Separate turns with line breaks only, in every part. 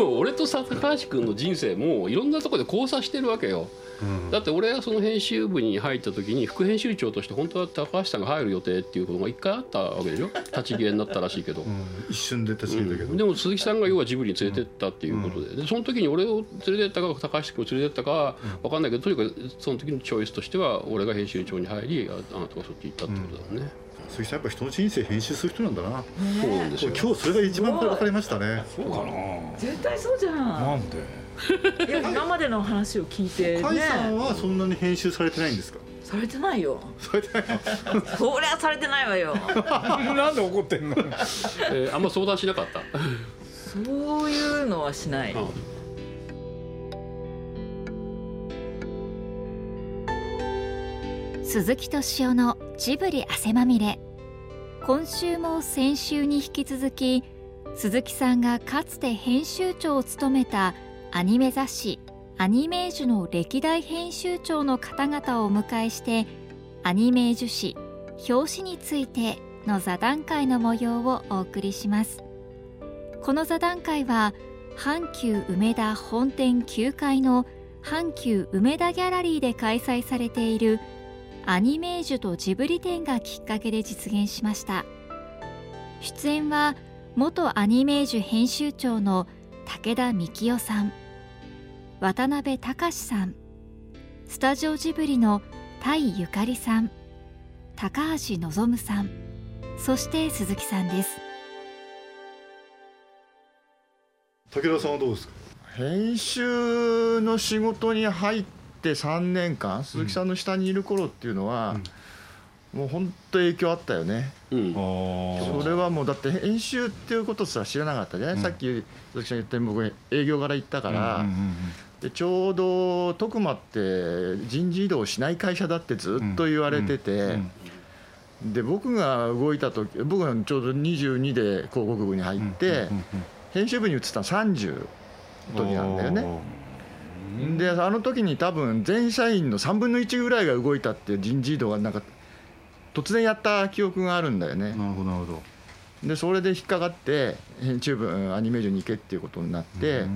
でも俺と高橋君の人生もいろんなところで交差してるわけよ。だって俺はその編集部に入った時に副編集長として本当は高橋さんが入る予定っていうことが一回あったわけでしょ？立ち消えになったらしいけど、
一瞬で立ち消えたけど、
でも鈴木さんが要はジブリに連れてったっていうことで,、でその時に俺を連れてったか高橋君を連れてったかは分かんないけどとにかくその時のチョイスとしては俺が編集長に入りああなたがそっち行ったってことだもんね。
鈴木さんやっぱ人の人生編集する人なんだな、
そうなんですよ。
今日それが一番分かりましたね。
そうかな
絶対そうじゃん。
なんで？
いや今までの話を聞いて
甲斐さん
ね
はそんなに編集されてないんですか？
されてないよ。
されてない
そりゃされてないわよ。
なんで怒ってんの？
えーあんま相談しなかった。
そういうのはしない。
あ
鈴木敏夫のジブリ汗まみれ。今週も先週に引き続き鈴木さんがかつて編集長を務めたアニメ雑誌「アニメージュ」の歴代編集長の方々をお迎えしてアニメージュ誌表紙についての座談会の模様をお送りします。この座談会は阪急梅田本店9階の阪急梅田ギャラリーで開催されているアニメージュとジブリ展がきっかけで実現しました。出演は元アニメージュ編集長の武田幹夫さん渡辺隆さんスタジオジブリの田井ゆかりさん高橋望さんそして鈴木さんです。
武田さんはどうですか？
編集の仕事に入って3年間鈴木さんの下にいる頃っていうのは、もう本当影響あったよね。
うん。
それはもうだって編集っていうことすら知らなかったじゃない、
うん。
さっき鈴木さん言ったように僕営業から行ったから、
うんうんうん
でちょうど徳間って人事異動しない会社だってずっと言われてて、で僕が動いた時僕がちょうど22で広告部に入って、編集部に移ったの30の時なんだよね。であの時に多分全社員の3分の1ぐらいが動いたっていう人事異動がなんか突然やった記憶があるんだよね。
なるほどなるほど。
でそれで引っかかって編集部うんアニメージュに行けっていうことになって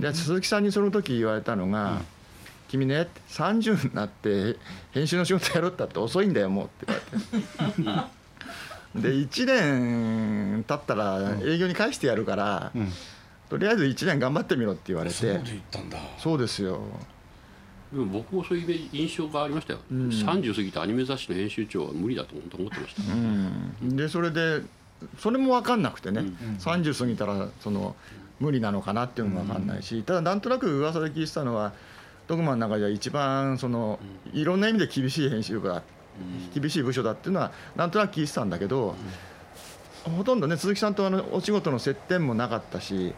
で鈴木さんにその時言われたのが「君ね30になって編集の仕事やろうったって遅いんだよもう」って。言われてで1年経ったら営業に返してやるから
うん
とりあえず1年頑張ってみろって言われて。
そういうこと言ったんだ。
そうですよ。
でも僕もそういう印象がありましたよ、
ん。
30過ぎたアニメ雑誌の編集長は無理だと思ってました、
うん。でそれでそれも分かんなくてね、30過ぎたらその無理なのかなっていうのも分かんないし、ただなんとなく噂で聞いてたのはドグマの中では一番そのいろんな意味で厳しい編集部だ厳しい部署だっていうのはなんとなく聞いてたんだけど、ほとんどね鈴木さんとあのお仕事の接点もなかったし、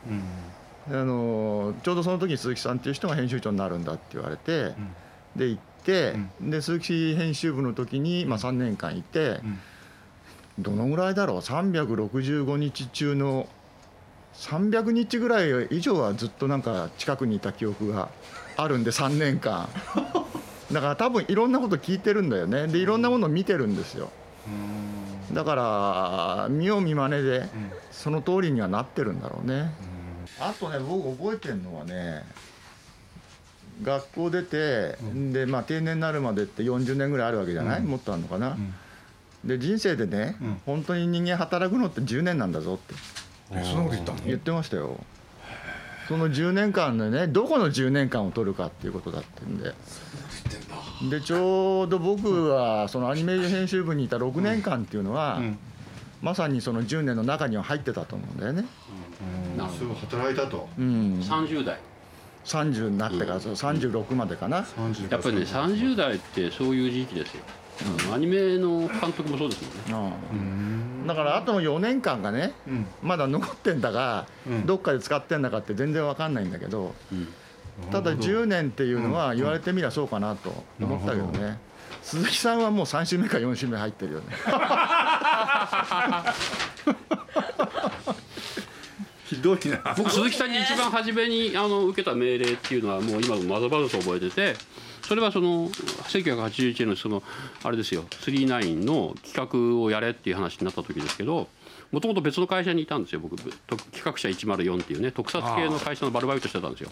あのちょうどその時に鈴木さんっていう人が編集長になるんだって言われて、で行って、で鈴木編集部の時に、まあ、3年間いて、どのぐらいだろう？365日中の300日ぐらい以上はずっとなんか近くにいた記憶があるんで3年間。だから多分いろんなこと聞いてるんだよね。でいろんなものを見てるんですよだから見よう見まねでその通りにはなってるんだろうね。あとね僕覚えてるのはね学校出て、でまあ定年になるまでって40年ぐらいあるわけじゃない、もっとあるのかな、で人生でね、本当に人間働くのって10年なんだぞって。
えそんなこと言ったの？
言ってましたよ。その10年間でねどこの10年間を取るかっていうことだってんででちょうど僕はそのアニメーション編集部にいた6年間っていうのは、まさにその10年の中には入ってたと思うんだよね、
な
すぐ働いたと。
うん。
ど、30代。
30になってから、そう36までかな、
30
やっぱりね30代ってそういう時期ですよ、アニメの監督もそうですもんね。
うん。だからあとの4年間がね、
うん。
まだ残ってんだか、
うん。
どっかで使ってんだかって全然わかんないんだけど、
うん
ただ10年っていうのは言われてみりゃそうかなと思ったけどね、鈴木さんはもう3週目か4週目入ってるよね。
ひどいな。
僕鈴木さんに一番初めにあの受けた命令っていうのはもう今もまざまざと覚えててそれはその1981年のそのあれですよ39の企画をやれっていう話になった時ですけどもともと別の会社にいたんですよ僕企画者104っていうね特撮系の会社のバルバイトしてたんですよ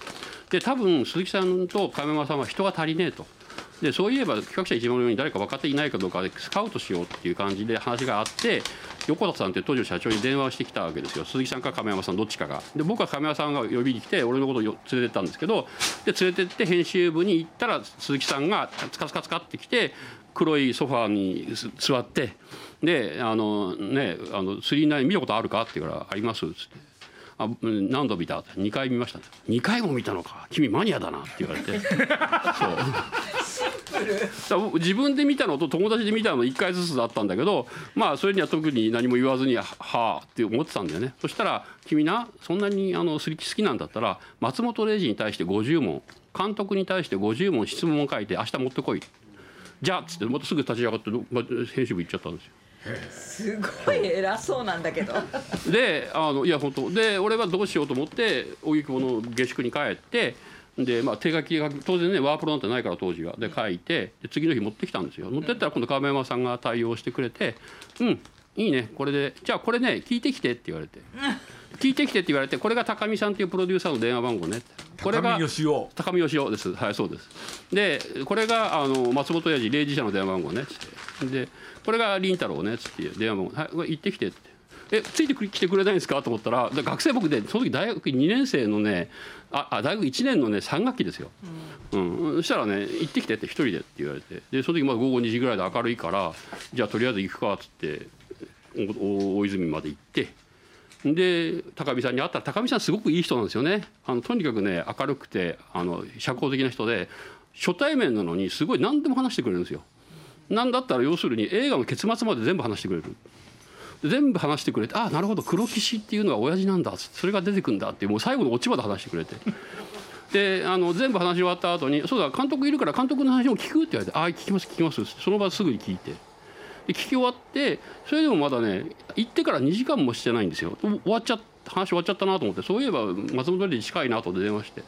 で多分鈴木さんと亀山さんは人が足りねえとでそういえば企画者104に誰か分かっていないかどうかでスカウトしようっていう感じで話があって横田さんって当時の社長に電話をしてきたわけですよ。鈴木さんか亀山さんどっちかが。で僕は亀山さんが呼びに来て俺のことを連れてったんですけどで連れてって編集部に行ったら鈴木さんがツカツカツカってきて黒いソファーに座ってであのねあの39見たことあるかって言うから「あります」っつって。あ何度見た？2回見ました。ね2回も見たのか。君マニアだなって言われて。そ う自分で見たのと友達で見たの1回ずつだったんだけどまあそれには特に何も言わずに「はあ」って思ってたんだよね。そしたら「君なそんなにあの好きなんだったら松本零士に対して50問監督に対して50問質問を書いて明日持ってこい」じゃあっつってまたすぐ立ち上がって編集部行っちゃったんですよ。
すごい偉そうなんだけど。
であのいや本当。で俺はどうしようと思って荻窪の下宿に帰ってで、まあ、手書きが当然ねワープロなんてないから当時は。で書いてで次の日持ってきたんですよ。持ってったら今度亀山さんが対応してくれて「うんいいね。これでじゃあこれね聞いてきて」って言われて「聞いてきて」って言われてこれが高見さんっていうプロデューサーの電話番号ねこれが
高見義雄。
高見義雄です。はいそうです。でこれがあの松本親父0時社の電話番号ねつって。でこれが凛太郎ねつって電話番号。はいこれ行ってきてってえついてきてくれないんですか？と思ったらで学生僕でその時大学2年生のねああ大学1年のね3学期ですよ、うん。そしたらね行ってきてって一人でって言われて。でその時まだ午後2時ぐらいで明るいからじゃあとりあえず行くかっつってお大泉まで行って。で高見さんに会ったら高見さんすごくいい人なんですよね。あのとにかくね明るくてあの社交的な人で初対面なのにすごい何でも話してくれるんですよ。なんだったら要するに映画の結末まで全部話してくれる全部話してくれてああなるほど黒騎士っていうのは親父なんだそれが出てくんだってもう最後のオチまで話してくれて。であの全部話し終わった後に「そうだ監督いるから監督の話も聞く?」って言われて「ああ聞きます聞きます」その場すぐに聞いて。で聞き終わってそれでもまだね行ってから2時間もしてないんですよ。終わっちゃっ話終わっちゃったなと思ってそういえば松本零士近いなと電話して。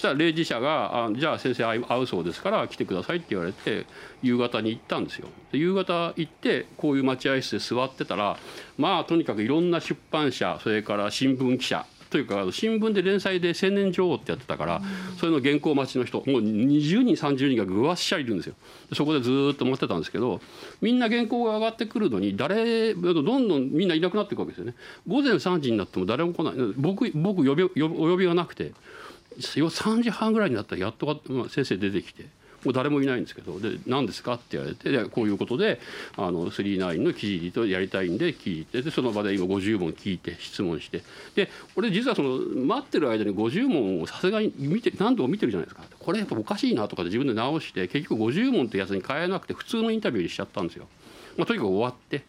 したら零士社があ「じゃあ先生会うそうですから来てください」って言われて夕方に行ったんですよ。で夕方行ってこういう待合室で座ってたらまあとにかくいろんな出版社それから新聞記者というか新聞で連載で「青年女王」ってやってたから、それの原稿待ちの人もう20人30人がぐわっしゃいるんですよ。そこでずっと待ってたんですけどみんな原稿が上がってくるのに誰どんどんみんないなくなっていくわけですよね。午前3時になっても誰も来ない。僕僕呼びお呼びがなくて3時半ぐらいになったらやっとまあ先生出てきて。もう誰もいないんですけどで何ですかって言われてでこういうことであの39の記事とやりたいんで聞いてでその場で今50問聞いて質問してで俺実はその待ってる間に50問をさすがに見て何度も見てるじゃないですかこれやっぱおかしいなとかで自分で直して結局50問ってやつに変えなくて普通のインタビューにしちゃったんですよ。まあ、とにかく終わって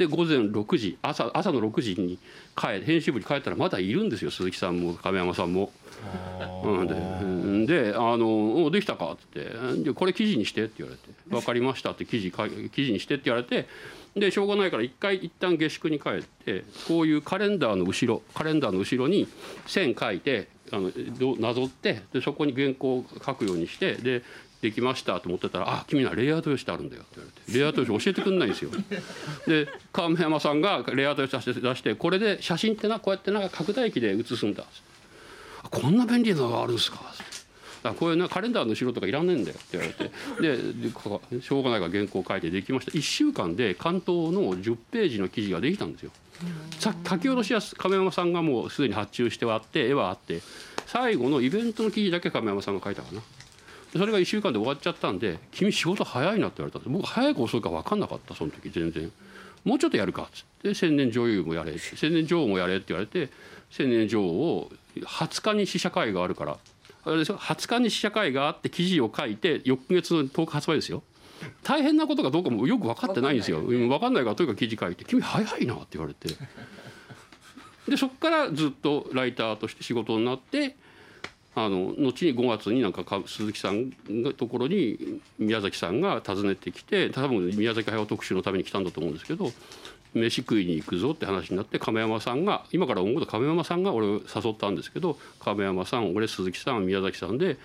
で午前6時朝朝の6時に帰編集部に帰ったらまだいるんですよ鈴木さんも亀山さんも。うん、でであのお「できたか」ってってで「これ記事にして」って言われて「分かりました」って記事か記事にしてって言われてでしょうがないから一回一旦下宿に帰ってこういうカレンダーの後ろカレンダーの後ろに線書いてあのどなぞってでそこに原稿を書くようにしてでできましたと思ってたら「あ君はレイアウト用紙ってあるんだよ」って言われて。レイアウト用紙教えてくんないんですよ。で亀山さんがレイアウト用紙出してこれで写真ってなこうやってなんか拡大機で写すんだこんな便利なのがあるんですか？だこういうなカレンダーの後ろとかいらんねえんだよって言われて。でしょうがないから原稿書いてできました。1週間で関東の10ページの記事ができたんですよ。さ書き下ろしは亀山さんがもうすでに発注してはあって絵はあって。最後のイベントの記事だけ亀山さんが書いたかな。でそれが1週間で終わっちゃったんで「君仕事早いな」って言われたんです。僕早いか遅いか分かんなかったその時全然。もうちょっとやるか。っつって千年女優もやれ千年女王もやれって言われて千年女王を20日に試写会があるから。あれですよ。20日に試写会があって記事を書いて翌月の10日発売ですよ。大変なことかどうかもよく分かってないんですよ。分かんないからとにかく記事書いて「君早いな」って言われて。でそこからずっとライターとして仕事になってあの後に5月になんかか鈴木さんのところに宮崎さんが訪ねてきて多分宮崎駿特集のために来たんだと思うんですけど飯食いに行くぞって話になって亀山さんが今から思うと亀山さんが俺を誘ったんですけど亀山さん俺鈴木さん宮崎さんで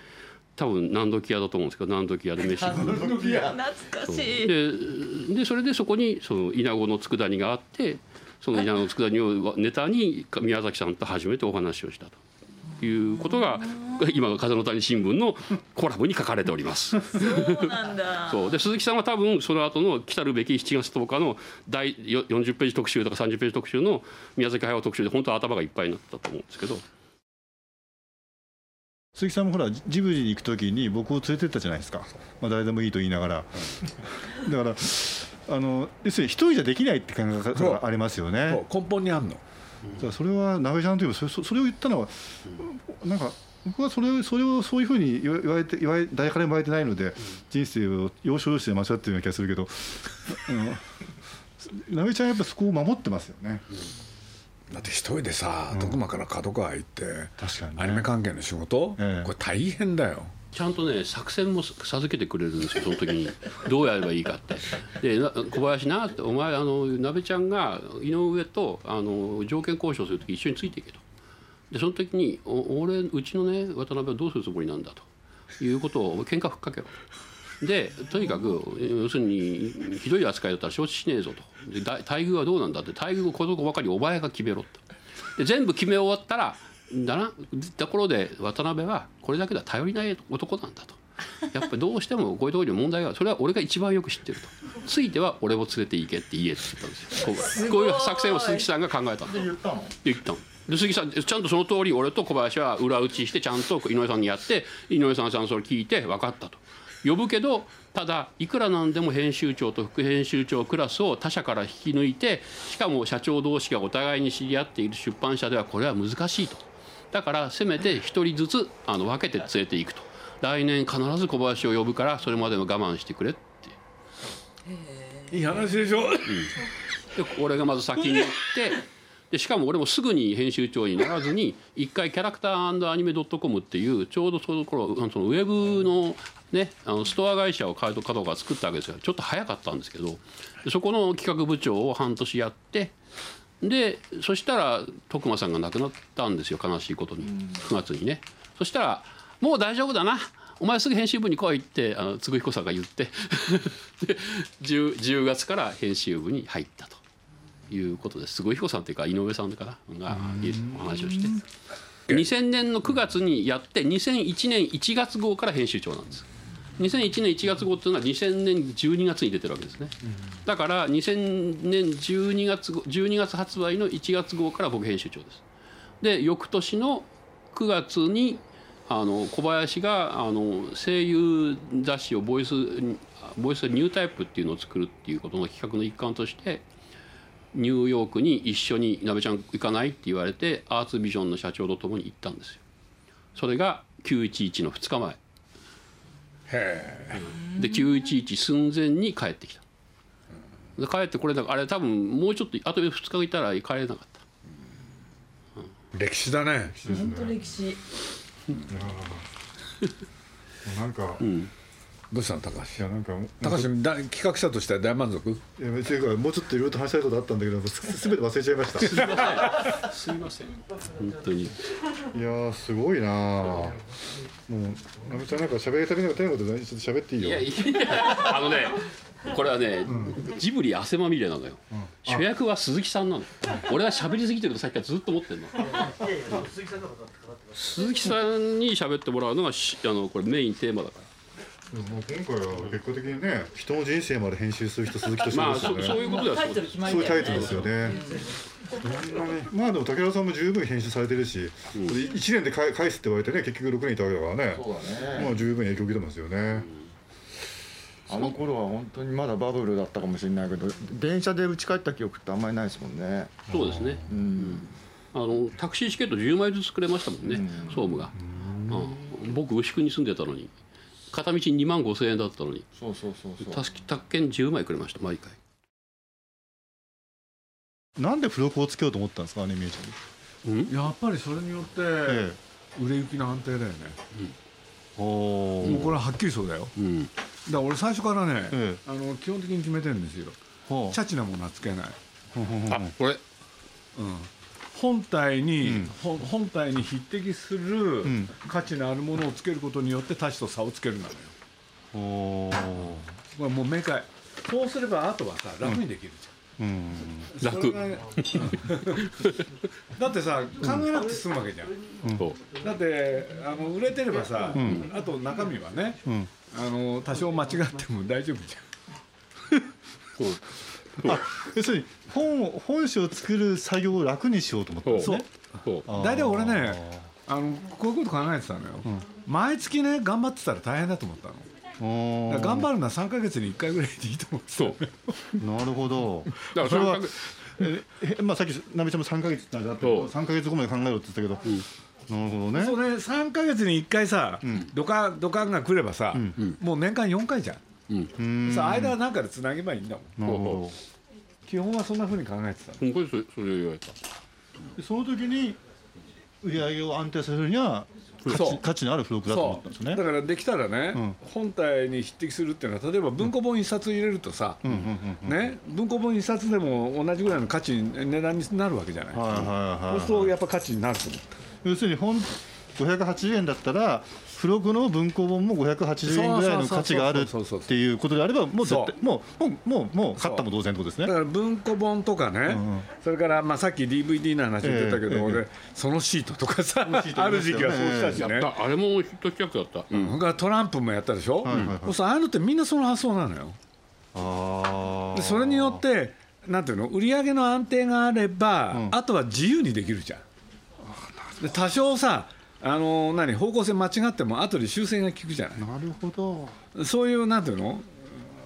多分何時屋だと思うんですけど何時屋で飯食う。
懐かしい。
ででそれでそこにその稲子の佃煮があってその稲子の佃煮をネタに宮崎さんと初めてお話をしたということが今の風の谷新聞の コラムに書かれております。
そうなんだ。
そう。で鈴木さんは多分その後の来たるべき7月10日の第よ40ページ特集とか30ページ特集の宮崎駿特集で本当は頭がいっぱいになったと思うんですけど。
鈴木さんもほらジブリに行く時に僕を連れてったじゃないですか、まあ、誰でもいいと言いながら。だからあの要するに一人じゃできないって考え方がありますよね。
そう根本にあんの
だからそれは鍋ちゃんというかそれそそれを言ったのはなんか僕はそれをそれをそういうふうに言われて言われ誰からも言われてないので人生を要所要所で間違ってるような気がするけど、うん、鍋ちゃんはやっぱそこを守ってますよね。
だって一人でさ徳間から角川行って
確かにね。
アニメ関係の仕事？
ええ。
これ大変だよ
ちゃんとね作戦も授けてくれるんですよその時に。どうやればいいかって。で小林なってお前あの鍋ちゃんが井上とあの条件交渉する時一緒についていけと。でその時に俺うちのね渡辺はどうするつもりなんだと。いうことを喧嘩ふっかけろでとにかく要するにひどい扱いだったら承知しねえぞと。で待遇はどうなんだって。待遇をこの子ばかりお前が決めろとで全部決め終わったらだな。ところで渡辺はこれだけでは頼りない男なんだと。やっぱりどうしてもこういうところに問題があるそれは俺が一番よく知ってると。ついては俺を連れて行けって言えって言ったんですよ。こうこういう作戦を鈴木さんが考えたんだ
言ったの？
言ったので鈴木さんちゃんとその通り俺と小林は裏打ちしてちゃんと井上さんにやって井上さんはちゃんとそれ聞いて分かったと。呼ぶけどただいくらなんでも編集長と副編集長クラスを他社から引き抜いてしかも社長同士がお互いに知り合っている出版社ではこれは難しいとだからせめて一人ずつあの分けて連れていくと。来年必ず小林を呼ぶからそれまでは我慢してくれって。
いい話でしょ。
で俺がまず先に行ってでしかも俺もすぐに編集長にならずに一回キャラクターアニメドットコムっていうちょうどその頃そのウェブの,、ね、あのストア会社を加藤が作ったわけですよ。ちょっと早かったんですけどでそこの企画部長を半年やってでそしたら徳間さんが亡くなったんですよ悲しいことに。9月にね。そしたら「もう大丈夫だな。お前すぐ編集部に来い」ってあの嗣彦さんが言って。で 10, 10月から編集部に入ったと。いうことです。嗣彦さんっていうか井上さんかな？がお話をして。2000年の9月にやって2001年1月号から編集長なんです2001年1月号っていうのは2000年12月に出てるわけですね。だから2000年12月号12月発売の1月号から僕編集長です。で翌年の9月にあの小林があの声優雑誌をボイスボイスニュータイプっていうのを作るっていうことの企画の一環としてニューヨークに一緒に「なべちゃん行かない?」って言われてアーツビジョンの社長と共に行ったんですよ。それが911の2日前。で911寸前に帰ってきた。で帰ってこれだあれ多分もうちょっとあと2日いたら帰れなかった。
え歴史だね。
本当歴史。
なんか、
どうしたの高
い
橋
やなんか
高橋だ企画者としては大満足？
いや別にもうちょっといろいろと話したいことあったんだけどすすべて忘れちゃいました。い
すいません。本当に。
やーすごいなー。もうなべちゃんなんか喋りたくないことないことないちょっと喋っていいよ。
いやいや。あのね これはね、ジブリ汗まみれなのよ、主役は鈴木さんなの、俺は喋りすぎてるとさっきからずっと思ってんの。鈴木さんに喋ってもらうのがしあのこれメインテーマだから
もう今回は結果的にね人の人生まで編集する人鈴木としですよね、
そそういうことだ
タイ
そう
そういうタイトルですよね。そん。なねまあでも武田さんも十分編集されてるし、一1年で返返すって言われてね結局6年いたわけだからね。
そうだね。
まあ十分影響受けてますよね、
あの頃は本当にまだバブルだったかもしれないけど電車で家帰った記憶ってあんまりないですもんね。
そうですね。
うん。
あのタクシーチケット10枚ずつくれましたもんね、総務が、うん。僕牛久に住んでたのに片道2万5千円だったのに。
そうそうそうそう。
たす宅券10枚くれました毎回。
なんで付録をつけようと思ったんですかアニメーションに
やっぱりそれによって
え
売れ行きの安定だよね。
えお
もうこれははっきりそうだよ。
うん。
だから俺最初からね
え
あの基本的に決めてるんですよ。
は
チャチなものはつけない。
あこれ。
うん本体に、
うん。
本体に匹敵する
ん。
価値のあるものをつけることによって他者と差をつけるなのよ。
おー
これもう明快そうすればあとはさ楽にできるじゃん、
うん。
楽。
だってさ考えなくて済むわけじゃん、
そう。
だってあの売れてればさ、あと中身はね、
ん。
あの多少間違っても大丈夫じ
そう。
あ要するに本を本紙を作る作業を楽にしようと思ったんですね。
大体俺ねあのこういうこと考えてたのよ、毎月ね頑張ってたら大変だと思ったの。頑張るのは3か月に1回ぐらいでいいと思ってた
そう。
なるほど。
だから
それはええまあさっきなべちゃんも3か月ってなったけど
そう。
3か月後まで考えろって言ったけど、なるほどね。
それ3か月に1回さ、ドカンドカンが来ればさ、もう年間4回じゃん、
うん。
うん。
さ間は何かでつなげばいいんだもん。基本はそんなふうに考えてた
うんこれそれそれを言われた。
その時に売り上げを安定させるには価
そう。
値価値のある付録だと思ったんですね。
だからできたらね、
ん。
本体に匹敵するっていうのは例えば文庫本一冊入れるとさ、
うんうんうん
ね、文庫本一冊でも同じぐらいの価値値段になるわけじゃない、
はいはいはい、
そうするとやっぱ価値になると思った。
要するに本580円だったら付録の文庫本も580円ぐらいの価値があるっていうことであればもうもう。もうもうもう勝ったも同然とですね。
だから文庫本とかね、
うん
それからまあさっき DVD の話言ってたけど、
ええ
俺そのシートとかさ、
シート
ある時期はそうしたしね、
あれもヒット企画だった、うん。
それからトランプもやったでしょ、
はいはいはい。
そうああいうのってみんなその発想なのよ。
あ
でそれによってなんていうの？売り上げの安定があれば、
ん。
あとは自由にできるじゃん。で多少さあの何方向性間違っても後で修正が効くじゃな
なるほど。
いそういうなんていうの？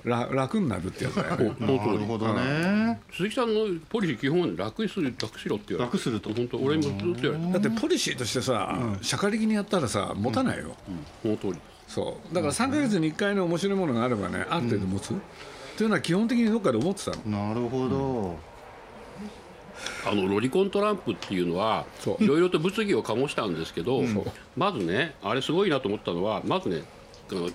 ら楽になるってやつだよね。
なるほどね。
鈴木さんのポリシー基本楽にする楽しろって言われ
楽すると。
本当俺もずっと言われた
だってポリシーとしてさ、社会的にやったらさ持たないよ、
その通り。
そう。だから3か月に1回の面白いものがあればねある程度持つ、というのは基本的にどっかで思ってたの。
なるほど、
あのロリコントランプっていうのはいろいろと物議を醸したんですけど、まずねあれすごいなと思ったのはまずね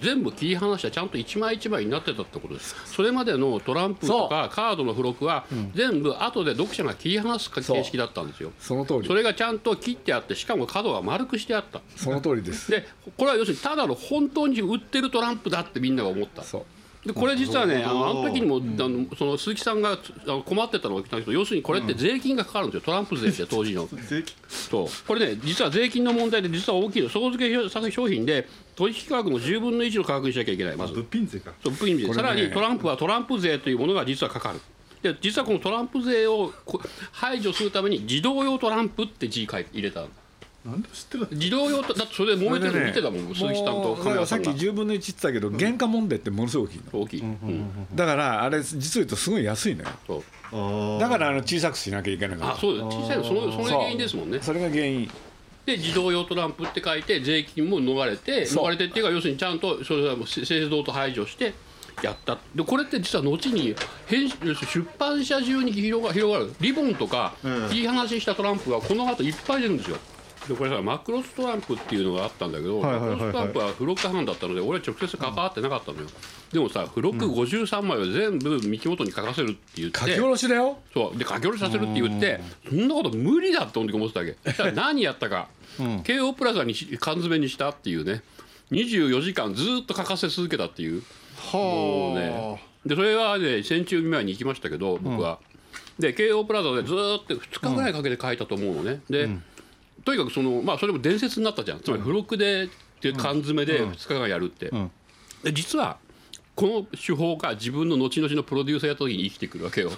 全部切り離したちゃんと一枚一枚になってたってことです。それまでのトランプとかカードの付録は全部後で読者が切り離す形式だったんですよ。
その通り。
それがちゃんと切ってあってしかも角が丸くしてあった。
その通りです。
でこれは要するにただの本当に売ってるトランプだってみんなが思った。
そう
でこれ実はねあの時にも、あのその鈴木さんがあの困ってたのが来たけど要するにこれって税金がかかるんですよ。トランプ税って当時の。
税金？
そう。これね実は税金の問題で実は大きいの。底付け作商品で取引価格の10分の1の価格にしなきゃいけない。まず。
物品税か。
そう物品税、
ね。
さらにトランプはトランプ税というものが実はかかる。で実はこのトランプ税をこ排除するために自動用トランプって字入れたの
なんで知ってる。
自動用とだってそれで揉めてるの見てたもん、鈴木さんと
もうだからさっき
亀山さんが
10分の1って言ってたけど、原価問題ってものすごく大きいの。
大きい、うん
だからあれ実を言うとすごい安いのよ。だからあの小さくしなきゃいけなかった。
あそうです小さいのそのその原因ですもんね。
それが原因。
で自動用トランプって書いて税金も逃れて逃れてっていうか要するにちゃんとそれはもう製造と排除してやった。でこれって実は後に編集出版社中に広が広がる。リボンとか
うん。
切り離ししたトランプがこの後いっぱい出るんですよでこれさマクロストランプっていうのがあったんだけど、マクロストランプは付録版だったので俺は直接関わってなかったのよ。でもさ付録53枚を全部三木本に書かせるって言って
書き下ろしだよ。
そう。で書き下ろしさせるって言ってそんなこと無理だって思ってたわけ。そしたら何やったか、京王プラザにし缶詰にしたっていうね。24時間ずっと書かせ続けたっていう。もうね。でそれはね戦中見舞いに行きましたけど僕は、で京王プラザでずーっと2日ぐらいかけて書いたと思うのね。で、とにかくそのまあそれも伝説になったじゃん。つまり付録でで缶詰で2日間やるって、
ん。
で実はこの手法が自分の後々のプロデューサーやった時に生きてくるわけよ。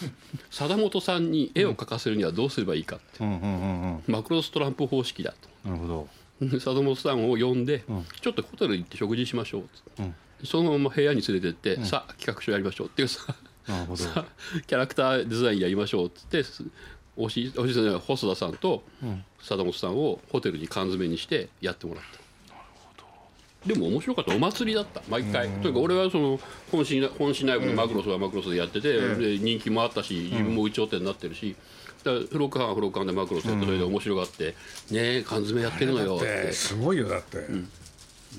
貞本さんに絵を描かせるにはどうすればいいかって、
うんうんうんうん。
マクロストランプ方式だと。
なるほど。
貞本さんを呼んで、ちょっとホテル行って食事しましょうっつって、そのまま部屋に連れてって、さあ企画書やりましょうっていうさ
なるほど。
キャラクターデザインやりましょうっつっておしおしじゃない細田さんと貞本さんをホテルに缶詰にしてやってもらった。でも面白かった。お祭りだった。毎回、というか俺はその本市本市内部のマクロスはマクロスでやってて、で人気もあったし自分も有頂天になってるし、だから付録班は付録班でマクロスやってそれで面白がって、ねえ缶詰やってるのよっ
て。てすごいよだって、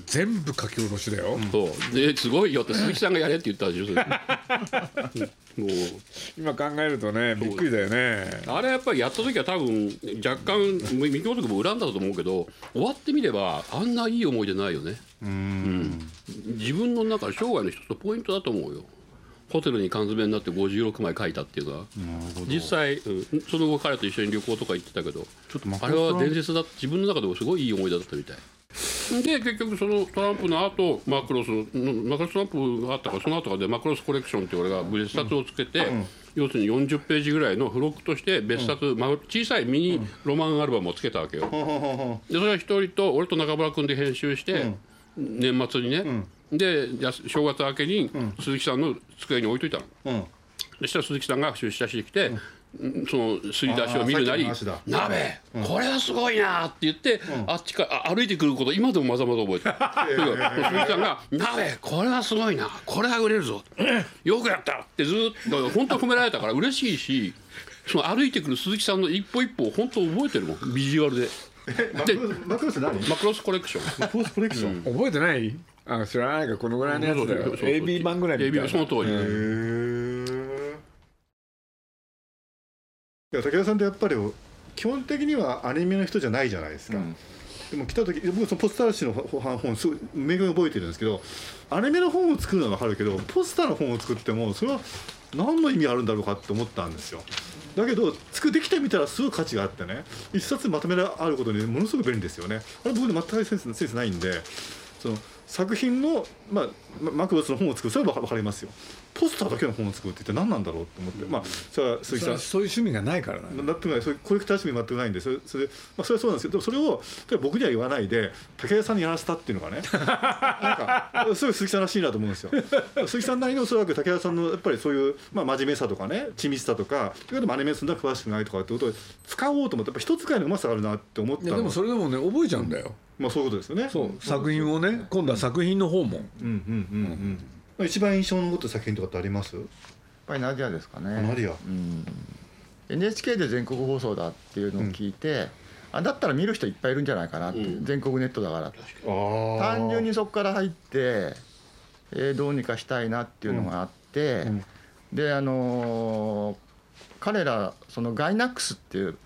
全部書き下ろしだよ、
そう。ですごいよって 鈴木さんがやれって言ったでしょそれ うん。もう。
今考えるとねびっくりだよね。
あれやっぱりやった時は多分若干三京督も恨んだと思うけど終わってみればあんないい思い出ないよね。うん。自分の中で生涯の一つのポイントだと思うよ。ホテルに缶詰になって56枚書いたっていうのは実際、うん。その後彼と一緒に旅行とか行ってたけど。
ちょっと
あれは伝説だ。自分の中でもすごいいい思い出だったみたいで結局そのトランプの後マクロスのマクロストランプがあったからその後でマクロスコレクションって俺が別冊をつけて、要するに40ページぐらいの付録として別冊、まあ小さいミニロマンアルバムをつけたわけよ、でそれは一人と俺と中村君で編集して、年末にね、で正月明けに鈴木さんの机に置いといたの、
うん。
そしたら鈴木さんが出社してきて、うんそのすり出しを見るなり
あーさっ「きの話だ。
鍋、これはすごいな」って言って、あっちからあ歩いてくること今でもまざまざ覚えてる。鈴木さんが「鍋これはすごいなこれは売れるぞ。よくやった」ってずっと本当褒められたから嬉しいしその歩いてくる鈴木さんの一歩一歩を本当覚えてるもんビジュアルで。
マクロスマクロス何？
マクロスコレクション。
マクロスコレクション、
覚えてない？あ知らないかこのぐらいのやつだよ。AB 版ぐらいみた。い
AB
な
その通り、
武田さんってやっぱり基本的にはアニメの人じゃないじゃないですか、
うん。
でも来た時僕そのポスター誌の本本すごい明確に覚えてるんですけどアニメの本を作るのは分かるけどポスターの本を作ってもそれは何の意味あるんだろうかって思ったんですよ。だけど作できてみたらすごい価値があってね一冊まとめらあることにものすごく便利ですよね。あれ僕で全くセンスセンスないんでその作品の、まあ、まマクロスの本を作るそれは分かりますよポスターだけの本を作るって一体何なんだろうと思って、まあそれは鈴木さん。
そういう趣味がないからな。
なってない。そういうコレクター趣味全くないんでそれそれ,、まあ、それはそうなんですけどそれを例えば僕には言わないで武田さんにやらせたっていうのがねなんか すごい鈴木さんらしいなと思うんですよ。鈴木さんなりのおそらく武田さんのやっぱりそういう、まあ、真面目さとかね緻密さとかということでもアニメするのは詳しくないとかってことを使おうと思ってやっぱ人使いのうまさがあるなって思ったの。
いやでもそれでもね覚えちゃうんだよ。
まあそういうことですよね。
そう作品をね今度は作品の方も。
うんうんうんうん、まあ、一番印象に残った作品とかってあります？
やっぱりナディアですかね。
ナディア。
うん、NHK で全国放送だっていうのを聞いて、あだったら見る人いっぱいいるんじゃないかなって、
うん。
全国ネットだから。
あー
単純にそこから入って、えーどうにかしたいなっていうのがあって、
うん。
であのー彼らそのガイナックスっていう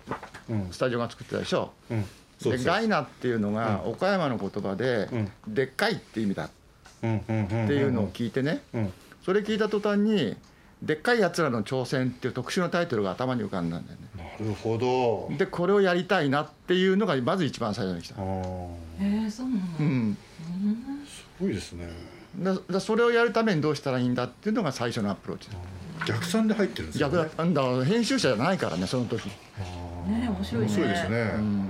うん。
スタジオが作ってたでしょ？
う
でガイナっていうのが
うん。
岡山の言葉で、
うん。
でっかいって意味だっ
うんうんうんうん
ていうのを聞いてね、それ聞いた途端に「でっかいやつらの挑戦」っていう特殊なタイトルが頭に浮かんだんだよね
なるほど
でこれをやりたいなっていうのがまず一番最初に来た
あ、ー
え、そうなの、
うん、
すごいですね
だだそれをやるためにどうしたらいいんだっていうのが最初のアプローチ
逆算で入ってるんですよ、ね、
逆だ編集者じゃないからねその時、
ね面白いね
面白いですね、
うん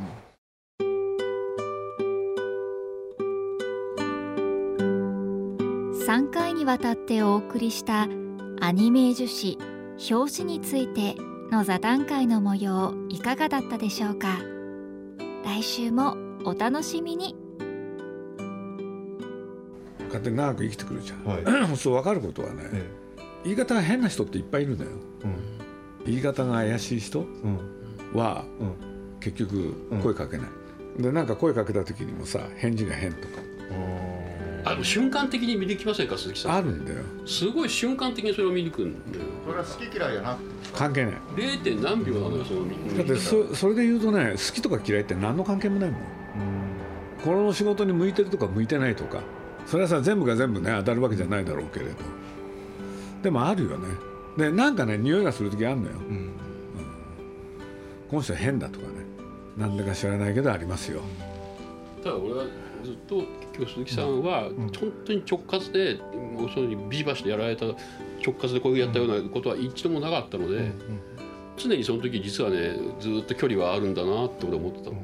にわたってお送りしたアニメージュ誌表紙についての座談会の模様いかがだったでしょうか？来週もお楽しみに。
こうやって長く生きてくるじゃん、
はい。
そう分かることはね、
え
言い方が変な人っていっぱいいるんだよ
え
言い方が怪しい人
うん。うん
は
うん。
結局声かけない、でなんか声かけた時にもさ返事が変とか
あの瞬間的に見抜きませんか鈴木さん？
あるんだよ。
すごい瞬間的にそれを見抜くんだよ。
それは好き嫌いじゃな。くて
関係ない。
0. 点何秒なのよその見
だってそそれで言うとね好きとか嫌いって何の関係もないもん。この仕事に向いてるとか向いてないとか。それはさ全部が全部ね当たるわけじゃないだろうけれど。でもあるよね。でなんかね匂いがする時あるのよ、
うん。
この人変だとかね。なんでか知らないけどありますよ。
ただ俺はずっと今日鈴木さんは本当に直轄でもうそれにビシバシでやられた直轄でこういうやったようなことは一度もなかったので、常にその時実はねずっと距離はあるんだなって俺思ってた。の。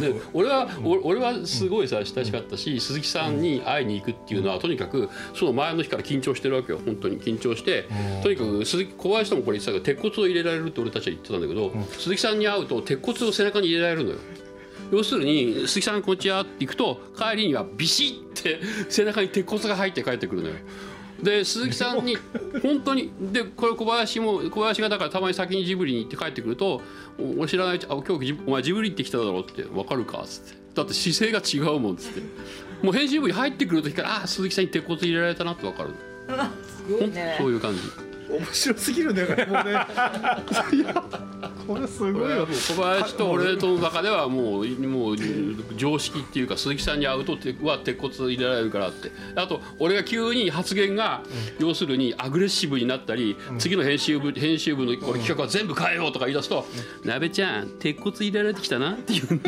で俺は、お俺はすごいさ親しかったし鈴木さんに会いに行くっていうのはとにかくその前の日から緊張してるわけよ。本当に緊張して。とにかく鈴木小林ともこれ言ってたけど鉄骨を入れられるって俺たちは言ってたんだけど、鈴木さんに会うと鉄骨を背中に入れられるのよ。要するに鈴木さんこんにちはって行くと帰りにはビシッて背中に鉄骨が入って帰ってくるのよ。で鈴木さんに本当にでこれ小林も小林がだからたまに先にジブリに行って帰ってくると「おお知らないあ今日お前ジブリ行ってきただろ」って「分かるか?」っつって「だって姿勢が違うもん」っつってもう編集部に入ってくる時からあ鈴木さんに鉄骨入れられたなって分かる
すごいね
そういう感じ
面白すぎるねこれもうね。いやこれすごいよ。
小林と俺との中ではもうもう常識っていうか鈴木さんに会うとては鉄骨入れられるからって。あと俺が急に発言が要するにアグレッシブになったり次の編集部編集部のこれ企画は全部変えようとか言い出すと「なべちゃん鉄骨入れられてきたな」っていう。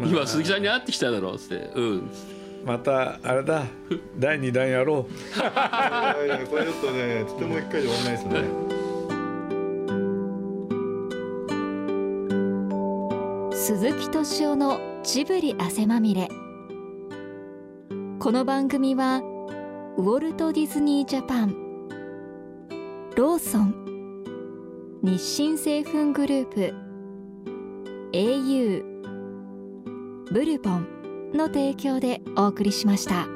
今鈴木さんに会ってきただろっつって「うん」
またあれだ。第2弾やろ
いやいやこれちょっとねとても一回で終わんないですね。
鈴木敏夫のジブリ汗まみれ。この番組はウォルト・ディズニー・ジャパンローソン日清製粉グループ au ブルボンの提供でお送りしました。